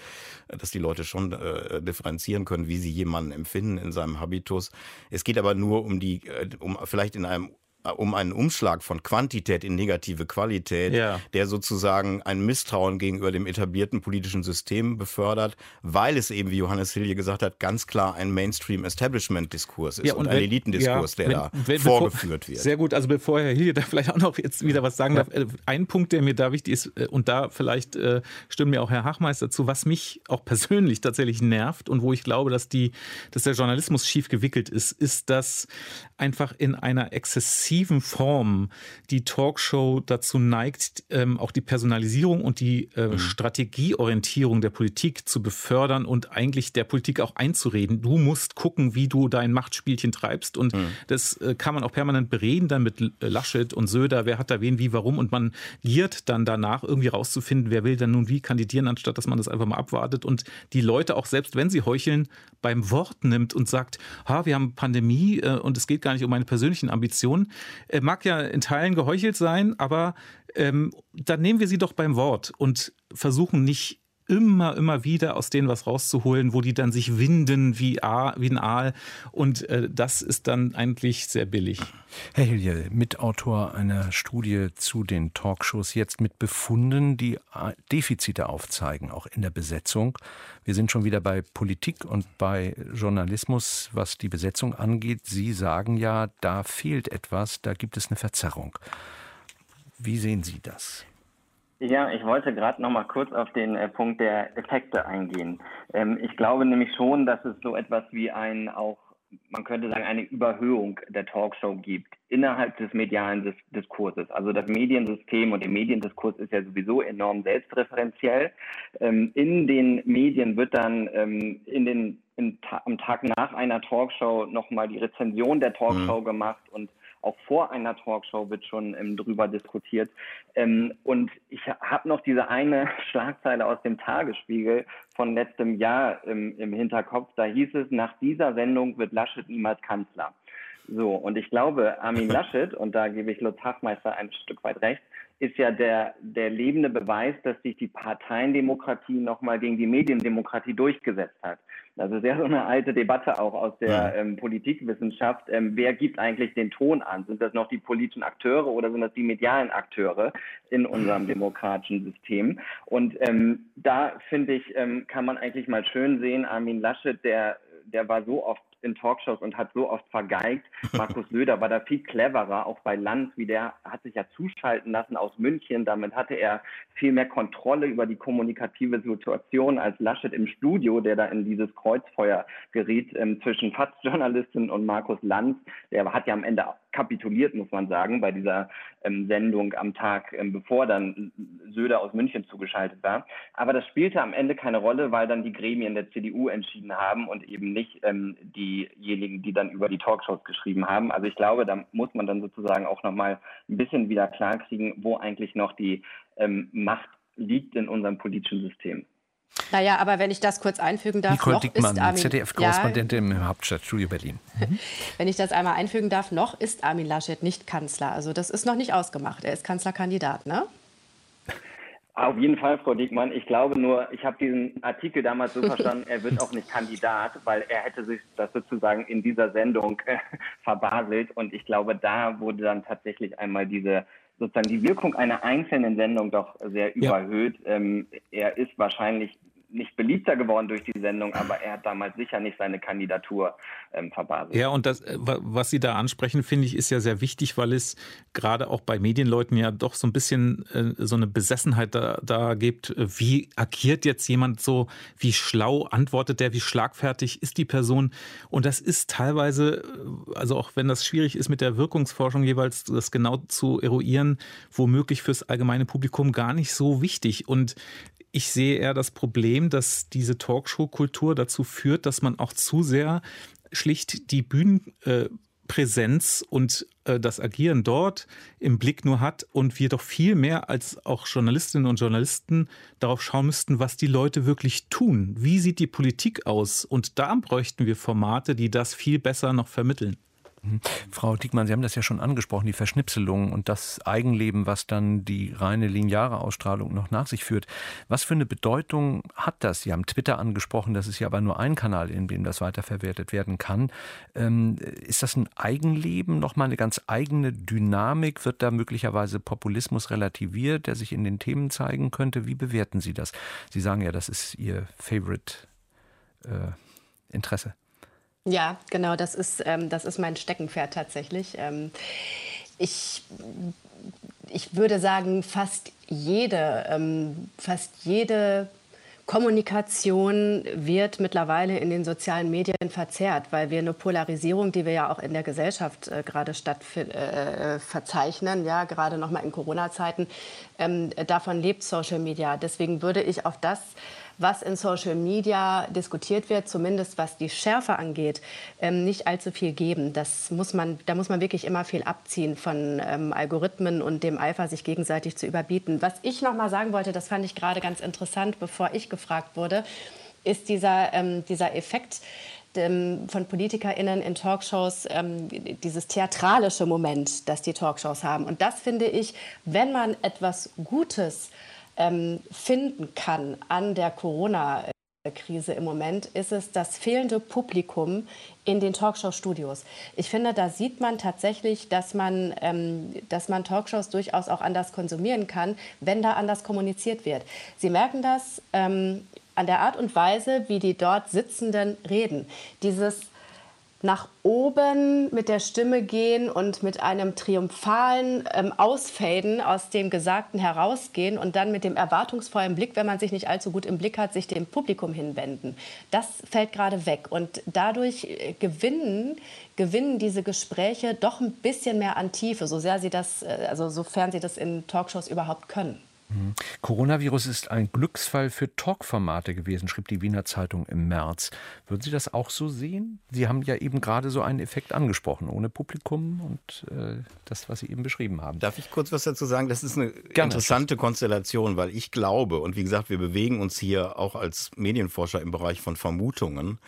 [SPEAKER 12] dass die Leute schon äh, differenzieren können, wie sie jemanden empfinden in seinem Habitus. Es geht aber nur um die, äh, um vielleicht in einem um einen Umschlag von Quantität in negative Qualität, ja. der sozusagen ein Misstrauen gegenüber dem etablierten politischen System befördert, weil es eben, wie Johannes Hilje gesagt hat, ganz klar ein Mainstream-Establishment-Diskurs ist ja, und, und ein Elitendiskurs, ja, der wenn, da wenn, vorgeführt
[SPEAKER 10] bevor,
[SPEAKER 12] wird.
[SPEAKER 10] Sehr gut, also bevor Herr Hilje da vielleicht auch noch jetzt wieder was sagen darf, äh, ein Punkt, der mir da wichtig ist, äh, und da vielleicht äh, stimmt mir auch Herr Hachmeister zu, was mich auch persönlich tatsächlich nervt und wo ich glaube, dass, die, dass der Journalismus schief gewickelt ist, ist, dass einfach in einer exzessiven Form die Talkshow dazu neigt, ähm, auch die Personalisierung und die äh, mhm. Strategieorientierung der Politik zu befördern und eigentlich der Politik auch einzureden. Du musst gucken, wie du dein Machtspielchen treibst. Und mhm. das äh, kann man auch permanent bereden dann mit Laschet und Söder, wer hat da wen, wie, warum. Und man giert dann danach irgendwie rauszufinden, wer will dann nun wie kandidieren, anstatt dass man das einfach mal abwartet und die Leute auch selbst, wenn sie heucheln, beim Wort nimmt und sagt, ha, wir haben Pandemie äh, und es geht gar nicht um meine persönlichen Ambitionen. Äh, mag ja in Teilen geheuchelt sein, aber ähm, dann nehmen wir sie doch beim Wort und versuchen nicht immer, immer wieder aus denen was rauszuholen, wo die dann sich winden wie, A, wie ein Aal. Und äh, das ist dann eigentlich sehr billig.
[SPEAKER 2] Herr Hilje, Mitautor einer Studie zu den Talkshows, jetzt mit Befunden, die äh, Defizite aufzeigen, auch in der Besetzung. Wir sind schon wieder bei Politik und bei Journalismus, was die Besetzung angeht. Sie sagen ja, da fehlt etwas, da gibt es eine Verzerrung. Wie sehen Sie das?
[SPEAKER 9] Ja, ich wollte gerade noch mal kurz auf den äh, Punkt der Effekte eingehen. Ähm, ich glaube nämlich schon, dass es so etwas wie ein auch man könnte sagen, eine Überhöhung der Talkshow gibt innerhalb des medialen Diskurses. Also das Mediensystem und der Mediendiskurs ist ja sowieso enorm selbstreferenziell. Ähm, in den Medien wird dann ähm, in den, in, am Tag nach einer Talkshow nochmal die Rezension der Talkshow mhm. gemacht und auch vor einer Talkshow wird schon ähm, drüber diskutiert. Ähm, und ich habe noch diese eine Schlagzeile aus dem Tagesspiegel von letztem Jahr ähm, im Hinterkopf. Da hieß es, nach dieser Sendung wird Laschet niemals Kanzler. So, und ich glaube, Armin Laschet, und da gebe ich Lutz Hachmeister ein Stück weit recht, ist ja der, der lebende Beweis, dass sich die Parteiendemokratie nochmal gegen die Mediendemokratie durchgesetzt hat. Das ist ja so eine alte Debatte auch aus der ähm, Politikwissenschaft. Ähm, wer gibt eigentlich den Ton an? Sind das noch die politischen Akteure oder sind das die medialen Akteure in unserem demokratischen System? Und ähm, da finde ich, ähm, kann man eigentlich mal schön sehen, Armin Laschet, der, der war so oft in Talkshows und hat so oft vergeigt. Markus Söder war da viel cleverer, auch bei Lanz, wie der hat sich ja zuschalten lassen aus München. Damit hatte er viel mehr Kontrolle über die kommunikative Situation als Laschet im Studio, der da in dieses Kreuzfeuer geriet ähm, zwischen FATS-Journalistin und Markus Lanz. Der hat ja am Ende kapituliert, muss man sagen, bei dieser ähm, Sendung am Tag, ähm, bevor dann Söder aus München zugeschaltet war. Aber das spielte am Ende keine Rolle, weil dann die Gremien der CDU entschieden haben und eben nicht ähm, diejenigen, die dann über die Talkshows geschrieben haben. Also ich glaube, da muss man dann sozusagen auch nochmal ein bisschen wieder klarkriegen, wo eigentlich noch die ähm, Macht liegt in unserem politischen System.
[SPEAKER 11] Naja, aber wenn ich das kurz einfügen darf,
[SPEAKER 2] Nicole
[SPEAKER 11] noch
[SPEAKER 2] Dickmann,
[SPEAKER 11] ist Armin,
[SPEAKER 2] ZDF-Korrespondentin ja, im Hauptstadtstudio Berlin.
[SPEAKER 11] Mhm. Wenn ich das einmal einfügen darf, noch ist Armin Laschet nicht Kanzler. Also das ist noch nicht ausgemacht. Er ist Kanzlerkandidat, ne?
[SPEAKER 9] Auf jeden Fall, Frau Diekmann. Ich glaube nur, ich habe diesen Artikel damals so verstanden, er wird auch nicht Kandidat, weil er hätte sich das sozusagen in dieser Sendung äh, verbaselt. Und ich glaube, da wurde dann tatsächlich einmal diese sozusagen die Wirkung einer einzelnen Sendung doch sehr überhöht. Ja. Ähm, er ist wahrscheinlich nicht beliebter geworden durch die Sendung, aber er hat damals sicher nicht seine Kandidatur ähm, verbaselt.
[SPEAKER 10] Ja, und das, äh, was Sie da ansprechen, finde ich, ist ja sehr wichtig, weil es gerade auch bei Medienleuten ja doch so ein bisschen äh, so eine Besessenheit da, da gibt. Wie agiert jetzt jemand so? Wie schlau antwortet der? Wie schlagfertig ist die Person? Und das ist teilweise, äh, also auch wenn das schwierig ist mit der Wirkungsforschung jeweils, das genau zu eruieren, womöglich fürs allgemeine Publikum gar nicht so wichtig. Und ich sehe eher das Problem, dass diese Talkshow-Kultur dazu führt, dass man auch zu sehr schlicht die Bühnenpräsenz und äh, das Agieren dort im Blick nur hat und wir doch viel mehr als auch Journalistinnen und Journalisten darauf schauen müssten, was die Leute wirklich tun. Wie sieht die Politik aus? Und da bräuchten wir Formate, die das viel besser noch vermitteln.
[SPEAKER 2] Mhm. Frau Diekmann, Sie haben das ja schon angesprochen, die Verschnipselung und das Eigenleben, was dann die reine lineare Ausstrahlung noch nach sich führt. Was für eine Bedeutung hat das? Sie haben Twitter angesprochen, das ist ja aber nur ein Kanal, in dem das weiterverwertet werden kann. Ähm, ist das ein Eigenleben, nochmal eine ganz eigene Dynamik? Wird da möglicherweise Populismus relativiert, der sich in den Themen zeigen könnte? Wie bewerten Sie das? Sie sagen ja, das ist Ihr Favorite äh, Interesse.
[SPEAKER 11] Ja, genau, das ist, ähm, das ist mein Steckenpferd tatsächlich. Ähm, ich, ich würde sagen, fast jede, ähm, fast jede Kommunikation wird mittlerweile in den sozialen Medien verzerrt, weil wir eine Polarisierung, die wir ja auch in der Gesellschaft äh, gerade statt äh, verzeichnen, ja, gerade noch mal in Corona-Zeiten, ähm, davon lebt Social Media. Deswegen würde ich auf das was in Social Media diskutiert wird, zumindest was die Schärfe angeht, ähm, nicht allzu viel geben. Das muss man, da muss man wirklich immer viel abziehen von ähm, Algorithmen und dem Eifer, sich gegenseitig zu überbieten. Was ich noch mal sagen wollte, das fand ich gerade ganz interessant, bevor ich gefragt wurde, ist dieser, ähm, dieser Effekt, von PolitikerInnen in Talkshows ähm, dieses theatralische Moment, das die Talkshows haben. Und das finde ich, wenn man etwas Gutes ähm, finden kann an der Corona- Krise im Moment ist es das fehlende Publikum in den Talkshow-Studios. Ich finde, da sieht man tatsächlich, dass man, ähm, dass man Talkshows durchaus auch anders konsumieren kann, wenn da anders kommuniziert wird. Sie merken das ähm, an der Art und Weise, wie die dort Sitzenden reden. Dieses nach oben mit der Stimme gehen und mit einem triumphalen ähm, Ausfaden aus dem Gesagten herausgehen und dann mit dem erwartungsvollen Blick, wenn man sich nicht allzu gut im Blick hat, sich dem Publikum hinwenden. Das fällt gerade weg und dadurch äh, gewinnen, gewinnen diese Gespräche doch ein bisschen mehr an Tiefe, so sehr sie das, äh, also sofern sie das in Talkshows überhaupt können.
[SPEAKER 2] Mhm. Coronavirus ist ein Glücksfall für Talkformate gewesen, schrieb die Wiener Zeitung im März. Würden Sie das auch so sehen? Sie haben ja eben gerade so einen Effekt angesprochen, ohne Publikum und äh, das, was Sie eben beschrieben haben.
[SPEAKER 12] Darf ich kurz was dazu sagen? Das ist eine Gerne. interessante Konstellation, weil ich glaube, und wie gesagt, wir bewegen uns hier auch als Medienforscher im Bereich von Vermutungen.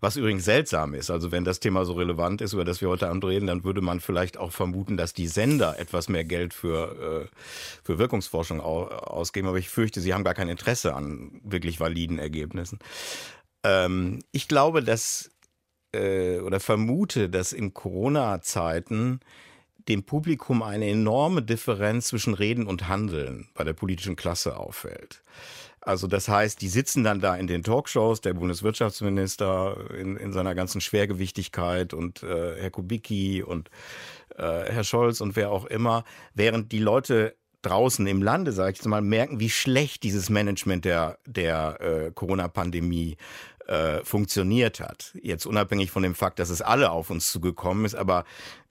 [SPEAKER 12] Was übrigens seltsam ist, also wenn das Thema so relevant ist, über das wir heute Abend reden, dann würde man vielleicht auch vermuten, dass die Sender etwas mehr Geld für, äh, für Wirkungsforschung ausgeben. Aber ich fürchte, sie haben gar kein Interesse an wirklich validen Ergebnissen. Ähm, ich glaube, dass äh, oder vermute, dass in Corona-Zeiten dem Publikum eine enorme Differenz zwischen Reden und Handeln bei der politischen Klasse auffällt. Also das heißt, die sitzen dann da in den Talkshows, der Bundeswirtschaftsminister in, in seiner ganzen Schwergewichtigkeit und äh, Herr Kubicki und äh, Herr Scholz und wer auch immer, während die Leute draußen im Lande, sage ich jetzt mal, merken, wie schlecht dieses Management der, der äh, Corona-Pandemie äh, funktioniert hat. Jetzt unabhängig von dem Fakt, dass es alle auf uns zugekommen ist, aber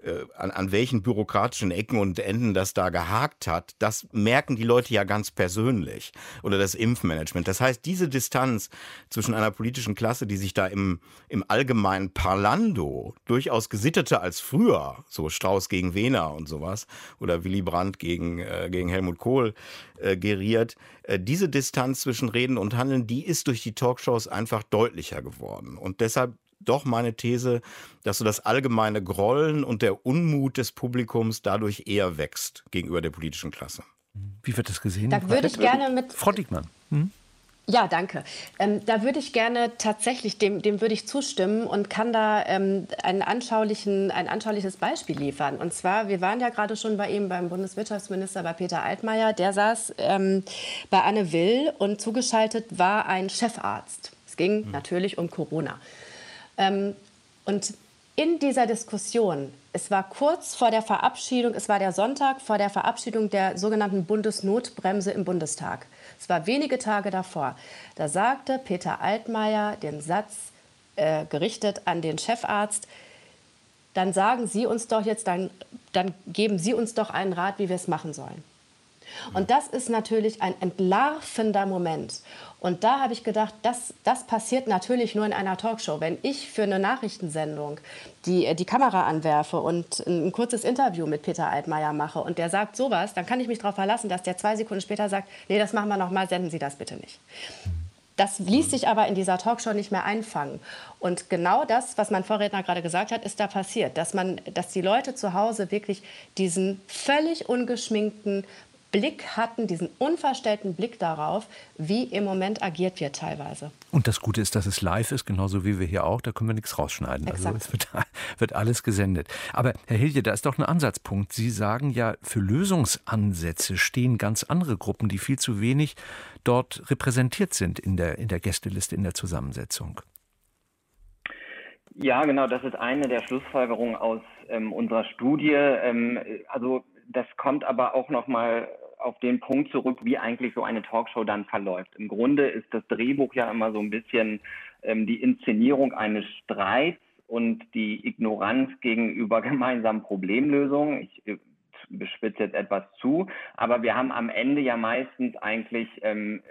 [SPEAKER 12] äh, an, an welchen bürokratischen Ecken und Enden das da gehakt hat, das merken die Leute ja ganz persönlich. Oder das Impfmanagement. Das heißt, diese Distanz zwischen einer politischen Klasse, die sich da im, im allgemeinen Parlando durchaus gesitteter als früher, so Strauß gegen Wehner und sowas, oder Willy Brandt gegen, äh, gegen Helmut Kohl äh, geriert, äh, diese Distanz zwischen Reden und Handeln, die ist durch die Talkshows einfach deutlicher geworden. Und deshalb doch meine These, dass so das allgemeine Grollen und der Unmut des Publikums dadurch eher wächst gegenüber der politischen Klasse.
[SPEAKER 2] Wie wird das gesehen?
[SPEAKER 11] Da würde ich gerne mit.
[SPEAKER 2] Frau Diekmann. Hm?
[SPEAKER 11] Ja, danke. Ähm, da würde ich gerne tatsächlich, dem, dem würde ich zustimmen und kann da ähm, einen anschaulichen, ein anschauliches Beispiel liefern. Und zwar, wir waren ja gerade schon bei ihm, beim Bundeswirtschaftsminister, bei Peter Altmaier. Der saß ähm, bei Anne Will und zugeschaltet war ein Chefarzt. Es ging mhm. natürlich um Corona. Ähm, und in dieser Diskussion, es war kurz vor der Verabschiedung, es war der Sonntag vor der Verabschiedung der sogenannten Bundesnotbremse im Bundestag. Es war wenige Tage davor. Da sagte Peter Altmaier den Satz, äh, gerichtet an den Chefarzt, dann sagen Sie uns doch jetzt, dann, dann geben Sie uns doch einen Rat, wie wir es machen sollen. Und das ist natürlich ein entlarvender Moment. Und da habe ich gedacht, das, das passiert natürlich nur in einer Talkshow. Wenn ich für eine Nachrichtensendung die, äh, die Kamera anwerfe und ein kurzes Interview mit Peter Altmaier mache und der sagt sowas, dann kann ich mich darauf verlassen, dass der zwei Sekunden später sagt, nee, das machen wir noch mal, senden Sie das bitte nicht. Das ließ sich aber in dieser Talkshow nicht mehr einfangen. Und genau das, was mein Vorredner gerade gesagt hat, ist da passiert. Dass, man, dass die Leute zu Hause wirklich diesen völlig ungeschminkten, Blick hatten, diesen unverstellten Blick darauf, wie im Moment agiert wird teilweise.
[SPEAKER 2] Und das Gute ist, dass es live ist, genauso wie wir hier auch. Da können wir nichts rausschneiden. Also Exakt. Also es wird, wird alles gesendet. Aber Herr Hilje, da ist doch ein Ansatzpunkt. Sie sagen ja, für Lösungsansätze stehen ganz andere Gruppen, die viel zu wenig dort repräsentiert sind in der, in der Gästeliste, in der Zusammensetzung.
[SPEAKER 9] Ja, genau, das ist eine der Schlussfolgerungen aus ähm, unserer Studie. Ähm, also das kommt aber auch noch mal auf den Punkt zurück, wie eigentlich so eine Talkshow dann verläuft. Im Grunde ist das Drehbuch ja immer so ein bisschen ähm, die Inszenierung eines Streits und die Ignoranz gegenüber gemeinsamen Problemlösungen. Ich äh, bespitze jetzt etwas zu, aber wir haben am Ende ja meistens eigentlich ähm,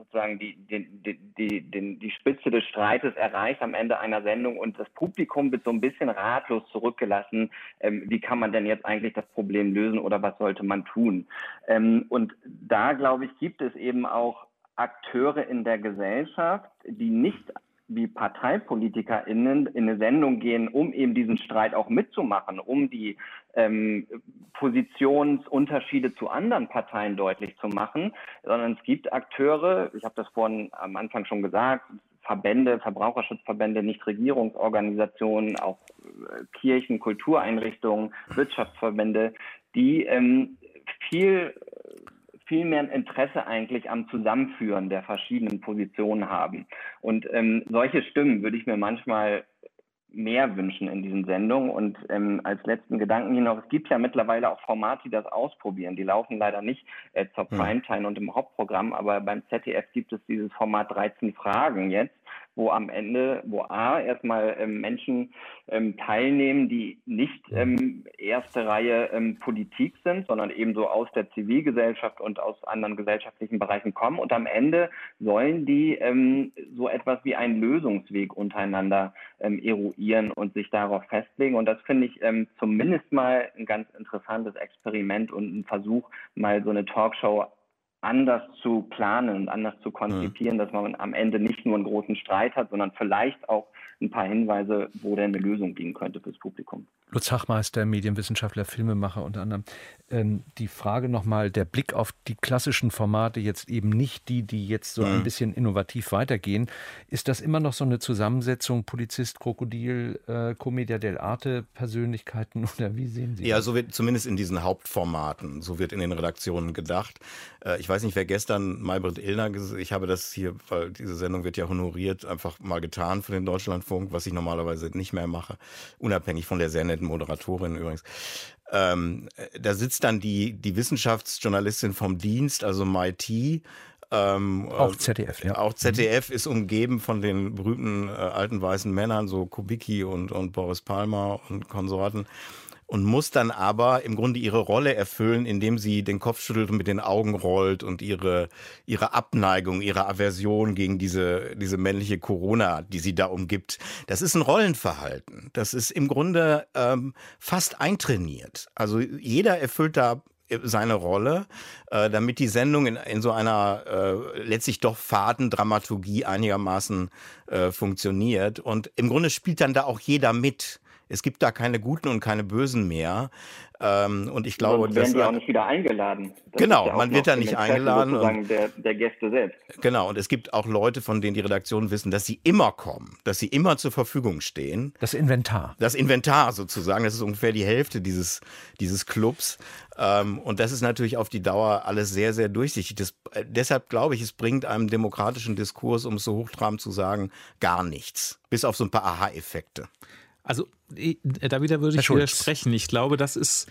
[SPEAKER 9] sozusagen die, die, die, die, die Spitze des Streites erreicht am Ende einer Sendung und das Publikum wird so ein bisschen ratlos zurückgelassen. Ähm, wie kann man denn jetzt eigentlich das Problem lösen oder was sollte man tun? Ähm, und da, glaube ich, gibt es eben auch Akteure in der Gesellschaft, die nicht wie ParteipolitikerInnen in eine Sendung gehen, um eben diesen Streit auch mitzumachen, um die ähm, Positionsunterschiede zu anderen Parteien deutlich zu machen, sondern es gibt Akteure, ich habe das vorhin am Anfang schon gesagt, Verbände, Verbraucherschutzverbände, Nichtregierungsorganisationen, auch äh, Kirchen, Kultureinrichtungen, Wirtschaftsverbände, die ähm, viel viel mehr ein Interesse eigentlich am Zusammenführen der verschiedenen Positionen haben. Und ähm, solche Stimmen würde ich mir manchmal mehr wünschen in diesen Sendungen. Und ähm, als letzten Gedanken hier noch, es gibt ja mittlerweile auch Formate, die das ausprobieren. Die laufen leider nicht äh, zur hm. Primetime und im Hauptprogramm, aber beim ZDF gibt es dieses Format 13 Fragen jetzt, wo am Ende, wo A, erstmal ähm, Menschen ähm, teilnehmen, die nicht ähm, erste Reihe ähm, Politik sind, sondern eben so aus der Zivilgesellschaft und aus anderen gesellschaftlichen Bereichen kommen. Und am Ende sollen die ähm, so etwas wie einen Lösungsweg untereinander ähm, eruieren und sich darauf festlegen. Und das finde ich zumindest mal ein ganz interessantes Experiment und ein Versuch, mal so eine Talkshow anders zu planen und anders zu konzipieren, mhm. dass man am Ende nicht nur einen großen Streit hat, sondern vielleicht auch ein paar Hinweise, wo denn eine Lösung liegen könnte fürs Publikum.
[SPEAKER 2] Lutz Hachmeister, Medienwissenschaftler, Filmemacher unter anderem. Ähm, die Frage nochmal, der Blick auf die klassischen Formate, jetzt eben nicht die, die jetzt so mhm. ein bisschen innovativ weitergehen. Ist das immer noch so eine Zusammensetzung Polizist, Krokodil, äh, Commedia dell'arte, Persönlichkeiten oder wie sehen Sie
[SPEAKER 12] Ja, das? so wird zumindest in diesen Hauptformaten, so wird in den Redaktionen gedacht. Äh, ich weiß nicht, wer gestern Maybrit Illner, ich habe das hier, weil diese Sendung wird ja honoriert, einfach mal getan für den Deutschlandfunk, was ich normalerweise nicht mehr mache, unabhängig von der sehr netten Moderatorin übrigens. Ähm, da sitzt dann die, die Wissenschaftsjournalistin vom Dienst, also MIT,
[SPEAKER 2] ähm, auch ZDF, ja.
[SPEAKER 12] Auch ZDF mhm. ist umgeben von den berühmten äh, alten weißen Männern, so Kubicki und, und Boris Palmer und Konsorten und muss dann aber im Grunde ihre Rolle erfüllen, indem sie den Kopf schüttelt und mit den Augen rollt und ihre, ihre Abneigung, ihre Aversion gegen diese, diese männliche Corona, die sie da umgibt. Das ist ein Rollenverhalten. Das ist im Grunde ähm, fast eintrainiert. Also jeder erfüllt da äh, seine Rolle, äh, damit die Sendung in, in so einer äh, letztlich doch faden Dramaturgie einigermaßen äh, funktioniert. Und im Grunde spielt dann da auch jeder mit. Es gibt da keine Guten und keine Bösen mehr. Ähm, und ich glaube,
[SPEAKER 9] und werden die auch nicht wieder eingeladen.
[SPEAKER 12] Das genau, ja man wird da nicht eingeladen.
[SPEAKER 9] Und, der, der Gäste selbst.
[SPEAKER 12] Genau, und es gibt auch Leute, von denen die Redaktionen wissen, dass sie immer kommen, dass sie immer zur Verfügung stehen.
[SPEAKER 2] Das Inventar.
[SPEAKER 12] Das Inventar sozusagen, das ist ungefähr die Hälfte dieses, dieses Clubs. Ähm, und das ist natürlich auf die Dauer alles sehr, sehr durchsichtig. Das, äh, deshalb glaube ich, es bringt einem demokratischen Diskurs, um es so hochtrabend zu sagen, gar nichts. Bis auf so ein paar Aha-Effekte.
[SPEAKER 10] Also da wieder würde ich widersprechen. Ich glaube, das ist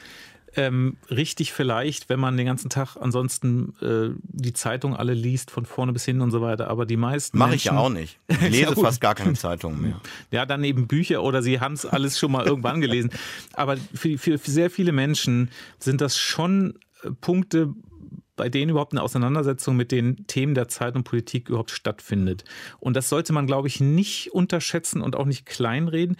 [SPEAKER 10] ähm, richtig vielleicht, wenn man den ganzen Tag ansonsten äh, die Zeitung alle liest, von vorne bis hin und so weiter. Aber die meisten.
[SPEAKER 12] Mache ich ja auch nicht. Ich lese ja fast gar keine Zeitungen mehr.
[SPEAKER 10] Ja, dann eben Bücher oder sie haben es alles schon mal irgendwann gelesen. Aber für, für, für sehr viele Menschen sind das schon äh, Punkte, bei denen überhaupt eine Auseinandersetzung mit den Themen der Zeit und Politik überhaupt stattfindet. Und das sollte man, glaube ich, nicht unterschätzen und auch nicht kleinreden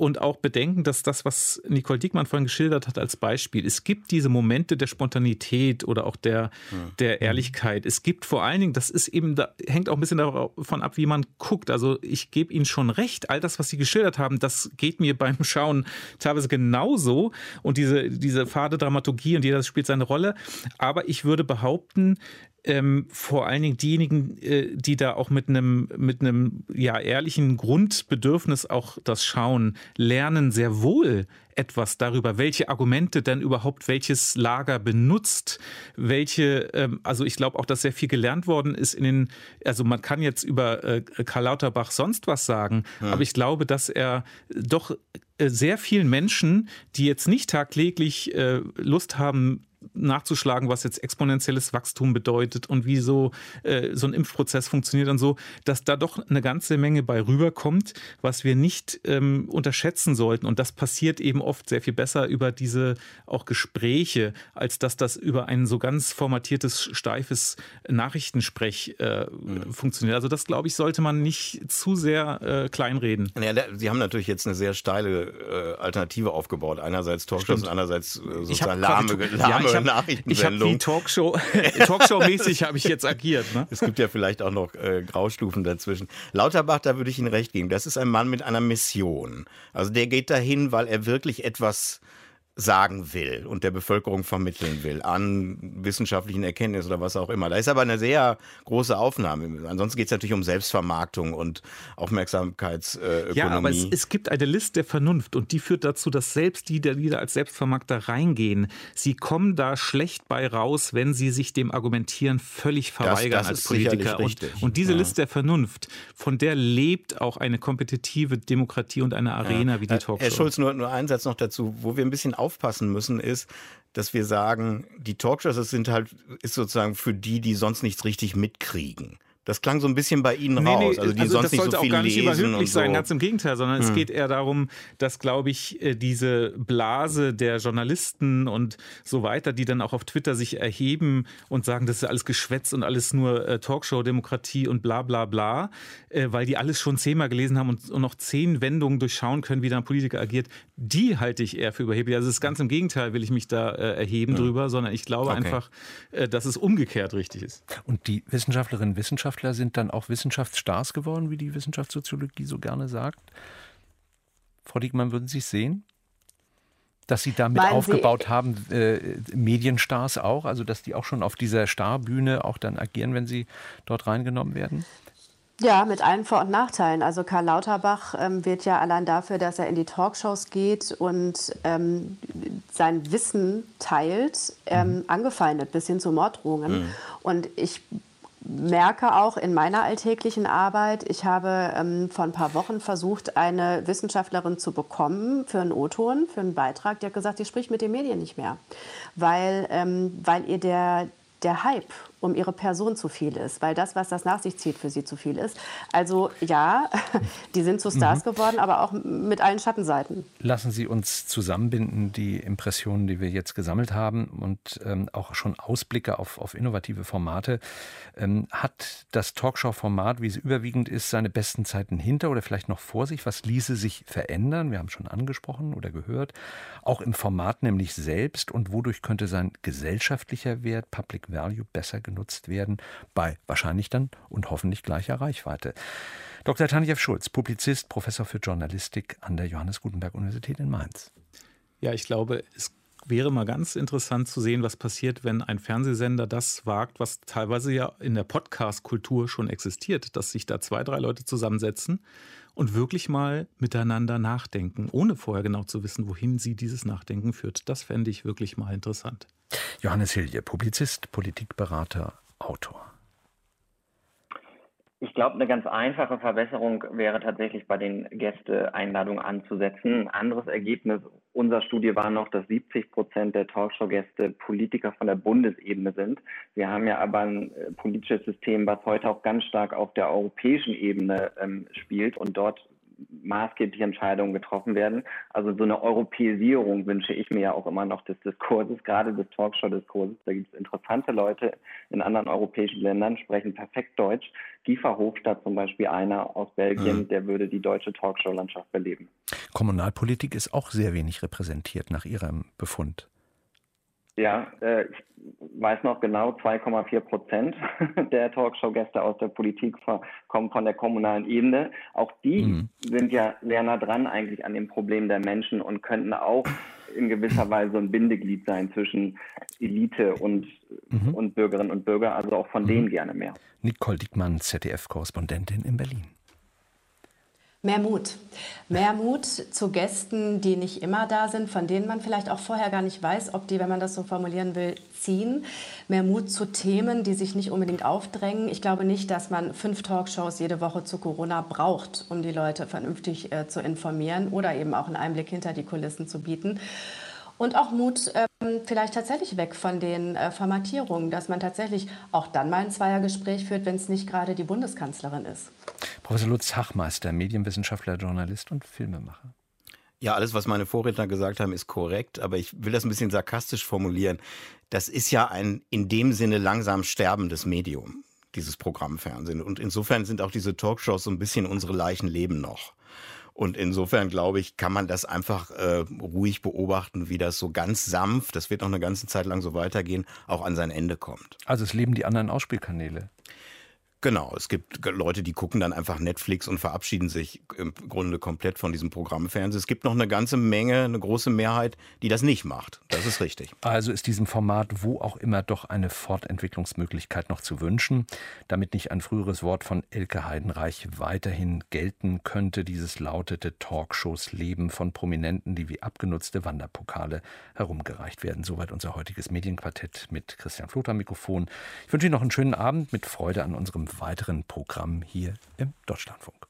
[SPEAKER 10] und auch bedenken, dass das, was Nicole Diekmann vorhin geschildert hat als Beispiel, es gibt diese Momente der Spontanität oder auch der, der Ehrlichkeit. Es gibt vor allen Dingen, das ist eben, da hängt auch ein bisschen davon ab, wie man guckt. Also ich gebe Ihnen schon recht, all das, was Sie geschildert haben, das geht mir beim Schauen teilweise genauso und diese, diese fade Dramaturgie und jeder spielt seine Rolle. Aber ich würde behaupten, ähm, vor allen Dingen diejenigen, äh, die da auch mit einem mit einem ja ehrlichen Grundbedürfnis auch das schauen, lernen sehr wohl etwas darüber, welche Argumente denn überhaupt welches Lager benutzt, welche, ähm, also ich glaube auch, dass sehr viel gelernt worden ist in den, also man kann jetzt über äh, Karl Lauterbach sonst was sagen, ja. aber ich glaube, dass er doch äh, sehr vielen Menschen, die jetzt nicht tagtäglich äh, Lust haben, nachzuschlagen, was jetzt exponentielles Wachstum bedeutet und wie so, äh, so ein Impfprozess funktioniert und so, dass da doch eine ganze Menge bei rüberkommt, was wir nicht ähm, unterschätzen sollten. Und das passiert eben oft sehr viel besser über diese auch Gespräche, als dass das über ein so ganz formatiertes, steifes Nachrichtensprech äh, mhm. funktioniert. Also das, glaube ich, sollte man nicht zu sehr äh, kleinreden.
[SPEAKER 12] Ja, Sie haben natürlich jetzt eine sehr steile äh, Alternative aufgebaut. Einerseits Talkshows und andererseits äh, sozusagen lahme, lahme
[SPEAKER 10] ich hab, Nachrichtensendung. Ich habe Talkshow, Talkshow-mäßig habe ich jetzt agiert. Ne?
[SPEAKER 12] Es gibt ja vielleicht auch noch äh, Graustufen dazwischen. Lauterbach, da würde ich Ihnen recht geben. Das ist ein Mann mit einer Mission. Also der geht dahin, weil er wirklich etwas sagen will und der Bevölkerung vermitteln will an wissenschaftlichen Erkenntnissen oder was auch immer. Da ist aber eine sehr große Aufnahme. Ansonsten geht es natürlich um Selbstvermarktung und Aufmerksamkeitsökonomie. Ja, aber
[SPEAKER 10] es, es, gibt eine List der Vernunft und die führt dazu, dass selbst die, die da als Selbstvermarkter reingehen, sie kommen da schlecht bei raus, wenn sie sich dem Argumentieren völlig verweigern das, das als Politiker. Und, und, diese ja. List der Vernunft, von der lebt auch eine kompetitive Demokratie und eine Arena ja. wie die Talkshow.
[SPEAKER 12] Herr Schulz, nur, nur ein Satz noch dazu, wo wir ein bisschen aufpassen müssen, ist, dass wir sagen, die Talkshows sind halt, ist sozusagen für die, die sonst nichts richtig mitkriegen. Das klang so ein bisschen bei Ihnen nee, raus.
[SPEAKER 10] Also, die also sonst das sollte nicht so viel auch gar nicht überhöhlich sein, so. ganz im Gegenteil, sondern hm. es geht eher darum, dass, glaube ich, äh, diese Blase der Journalisten und so weiter, die dann auch auf Twitter sich erheben und sagen, das ist alles Geschwätz und alles nur äh, Talkshow-Demokratie und bla bla bla, äh, weil die alles schon zehnmal gelesen haben und, noch zehn Wendungen durchschauen können, wie da ein Politiker agiert, die halte ich eher für überheblich. Also es ist ganz im Gegenteil, will ich mich da erheben hm. drüber, sondern ich glaube okay. einfach, dass es umgekehrt richtig ist.
[SPEAKER 2] Und die Wissenschaftlerinnen und Wissenschaftler Wissenschaftler sind dann auch Wissenschaftsstars geworden, wie die Wissenschaftssoziologie so gerne sagt. Frau Diekmann, würden Sie es sehen? Dass Sie damit Meinen aufgebaut Sie, haben, äh, Medienstars auch, also dass die auch schon auf dieser Starbühne auch dann agieren, wenn sie dort reingenommen werden?
[SPEAKER 11] Ja, mit allen Vor- und Nachteilen. Also Karl Lauterbach ähm, wird ja allein dafür, dass er in die Talkshows geht und ähm, sein Wissen teilt, ähm, mhm. angefeindet bis hin zu Morddrohungen. Mhm. Und ich merke auch in meiner alltäglichen Arbeit, ich habe ähm, vor ein paar Wochen versucht, eine Wissenschaftlerin zu bekommen für einen O-Ton, für einen Beitrag. Die hat gesagt, sie spricht mit den Medien nicht mehr, weil, ähm, weil ihr der, der Hype um ihre Person zu viel ist, weil das, was das nach sich zieht, für sie zu viel ist. Also ja, die sind zu Stars mhm. geworden, aber auch mit allen Schattenseiten.
[SPEAKER 2] Lassen Sie uns zusammenbinden, die Impressionen, die wir jetzt gesammelt haben und ähm, auch schon Ausblicke auf, auf innovative Formate. Ähm, hat das Talkshow-Format, wie es überwiegend ist, seine besten Zeiten hinter oder vielleicht noch vor sich? Was ließe sich verändern? Wir haben schon angesprochen oder gehört. Auch im Format nämlich selbst und wodurch könnte sein gesellschaftlicher Wert, Public Value, besser genutzt werden, bei wahrscheinlich dann und hoffentlich gleicher Reichweite. Dr. Tanjev Schulz, Publizist, Professor für Journalistik an der Johannes Gutenberg Universität in Mainz.
[SPEAKER 10] Ja, ich glaube, es wäre mal ganz interessant zu sehen, was passiert, wenn ein Fernsehsender das wagt, was teilweise ja in der Podcast-Kultur schon existiert, dass sich da zwei, drei Leute zusammensetzen und wirklich mal miteinander nachdenken, ohne vorher genau zu wissen, wohin sie dieses Nachdenken führt. Das fände ich wirklich mal interessant.
[SPEAKER 2] Johannes Hilje, Publizist, Politikberater, Autor.
[SPEAKER 9] Ich glaube, eine ganz einfache Verbesserung wäre tatsächlich bei den Gästeeinladungen anzusetzen. Ein anderes Ergebnis unserer Studie war noch, dass 70 Prozent der Talkshow-Gäste Politiker von der Bundesebene sind. Wir haben ja aber ein äh, politisches System, was heute auch ganz stark auf der europäischen Ebene ähm, spielt und dort maßgebliche Entscheidungen getroffen werden. Also so eine Europäisierung wünsche ich mir ja auch immer noch des Diskurses, gerade des Talkshow-Diskurses. Da gibt es interessante Leute in anderen europäischen Ländern, sprechen perfekt Deutsch. Giefer Hofstadt zum Beispiel, einer aus Belgien, mhm. der würde die deutsche Talkshow-Landschaft beleben.
[SPEAKER 2] Kommunalpolitik ist auch sehr wenig repräsentiert nach Ihrem Befund.
[SPEAKER 9] Ja, äh, ich weiß noch genau, 2,4 Prozent der Talkshow-Gäste aus der Politik kommen von der kommunalen Ebene. Auch die mhm. sind ja sehr nah dran eigentlich an dem Problem der Menschen und könnten auch in gewisser Weise ein Bindeglied sein zwischen Elite und, mhm. und Bürgerinnen und Bürger. Also auch von mhm. denen gerne mehr.
[SPEAKER 2] Nicole Diekmann, ZDF-Korrespondentin in Berlin.
[SPEAKER 11] Mehr Mut. Mehr Mut zu Gästen, die nicht immer da sind, von denen man vielleicht auch vorher gar nicht weiß, ob die, wenn man das so formulieren will, ziehen. Mehr Mut zu Themen, die sich nicht unbedingt aufdrängen. Ich glaube nicht, dass man fünf Talkshows jede Woche zu Corona braucht, um die Leute vernünftig äh, zu informieren oder eben auch einen Einblick hinter die Kulissen zu bieten. Und auch Mut ähm, vielleicht tatsächlich weg von den äh, Formatierungen, dass man tatsächlich auch dann mal ein Zweiergespräch führt, wenn es nicht gerade die Bundeskanzlerin ist.
[SPEAKER 2] Professor Lutz Hachmeister, Medienwissenschaftler, Journalist und Filmemacher.
[SPEAKER 12] Ja, alles, was meine Vorredner gesagt haben, ist korrekt, aber ich will das ein bisschen sarkastisch formulieren. Das ist ja ein in dem Sinne langsam sterbendes Medium, dieses Programmfernsehen. Und insofern sind auch diese Talkshows so ein bisschen unsere Leichen leben noch. Und insofern glaube ich, kann man das einfach äh, ruhig beobachten, wie das so ganz sanft, das wird noch eine ganze Zeit lang so weitergehen, auch an sein Ende kommt.
[SPEAKER 2] Also es leben die anderen Ausspielkanäle.
[SPEAKER 12] Genau, es gibt Leute, die gucken dann einfach Netflix und verabschieden sich im Grunde komplett von diesem Programmfernsehen. Es gibt noch eine ganze Menge, eine große Mehrheit, die das nicht macht. Das ist richtig.
[SPEAKER 2] Also ist diesem Format, wo auch immer, doch eine Fortentwicklungsmöglichkeit noch zu wünschen, damit nicht ein früheres Wort von Elke Heidenreich weiterhin gelten könnte. Dieses lautete Talkshows leben von Prominenten, die wie abgenutzte Wanderpokale herumgereicht werden. Soweit unser heutiges Medienquartett mit Christian Floth am Mikrofon. Ich wünsche Ihnen noch einen schönen Abend mit Freude an unserem weiteren Programm hier im Deutschlandfunk.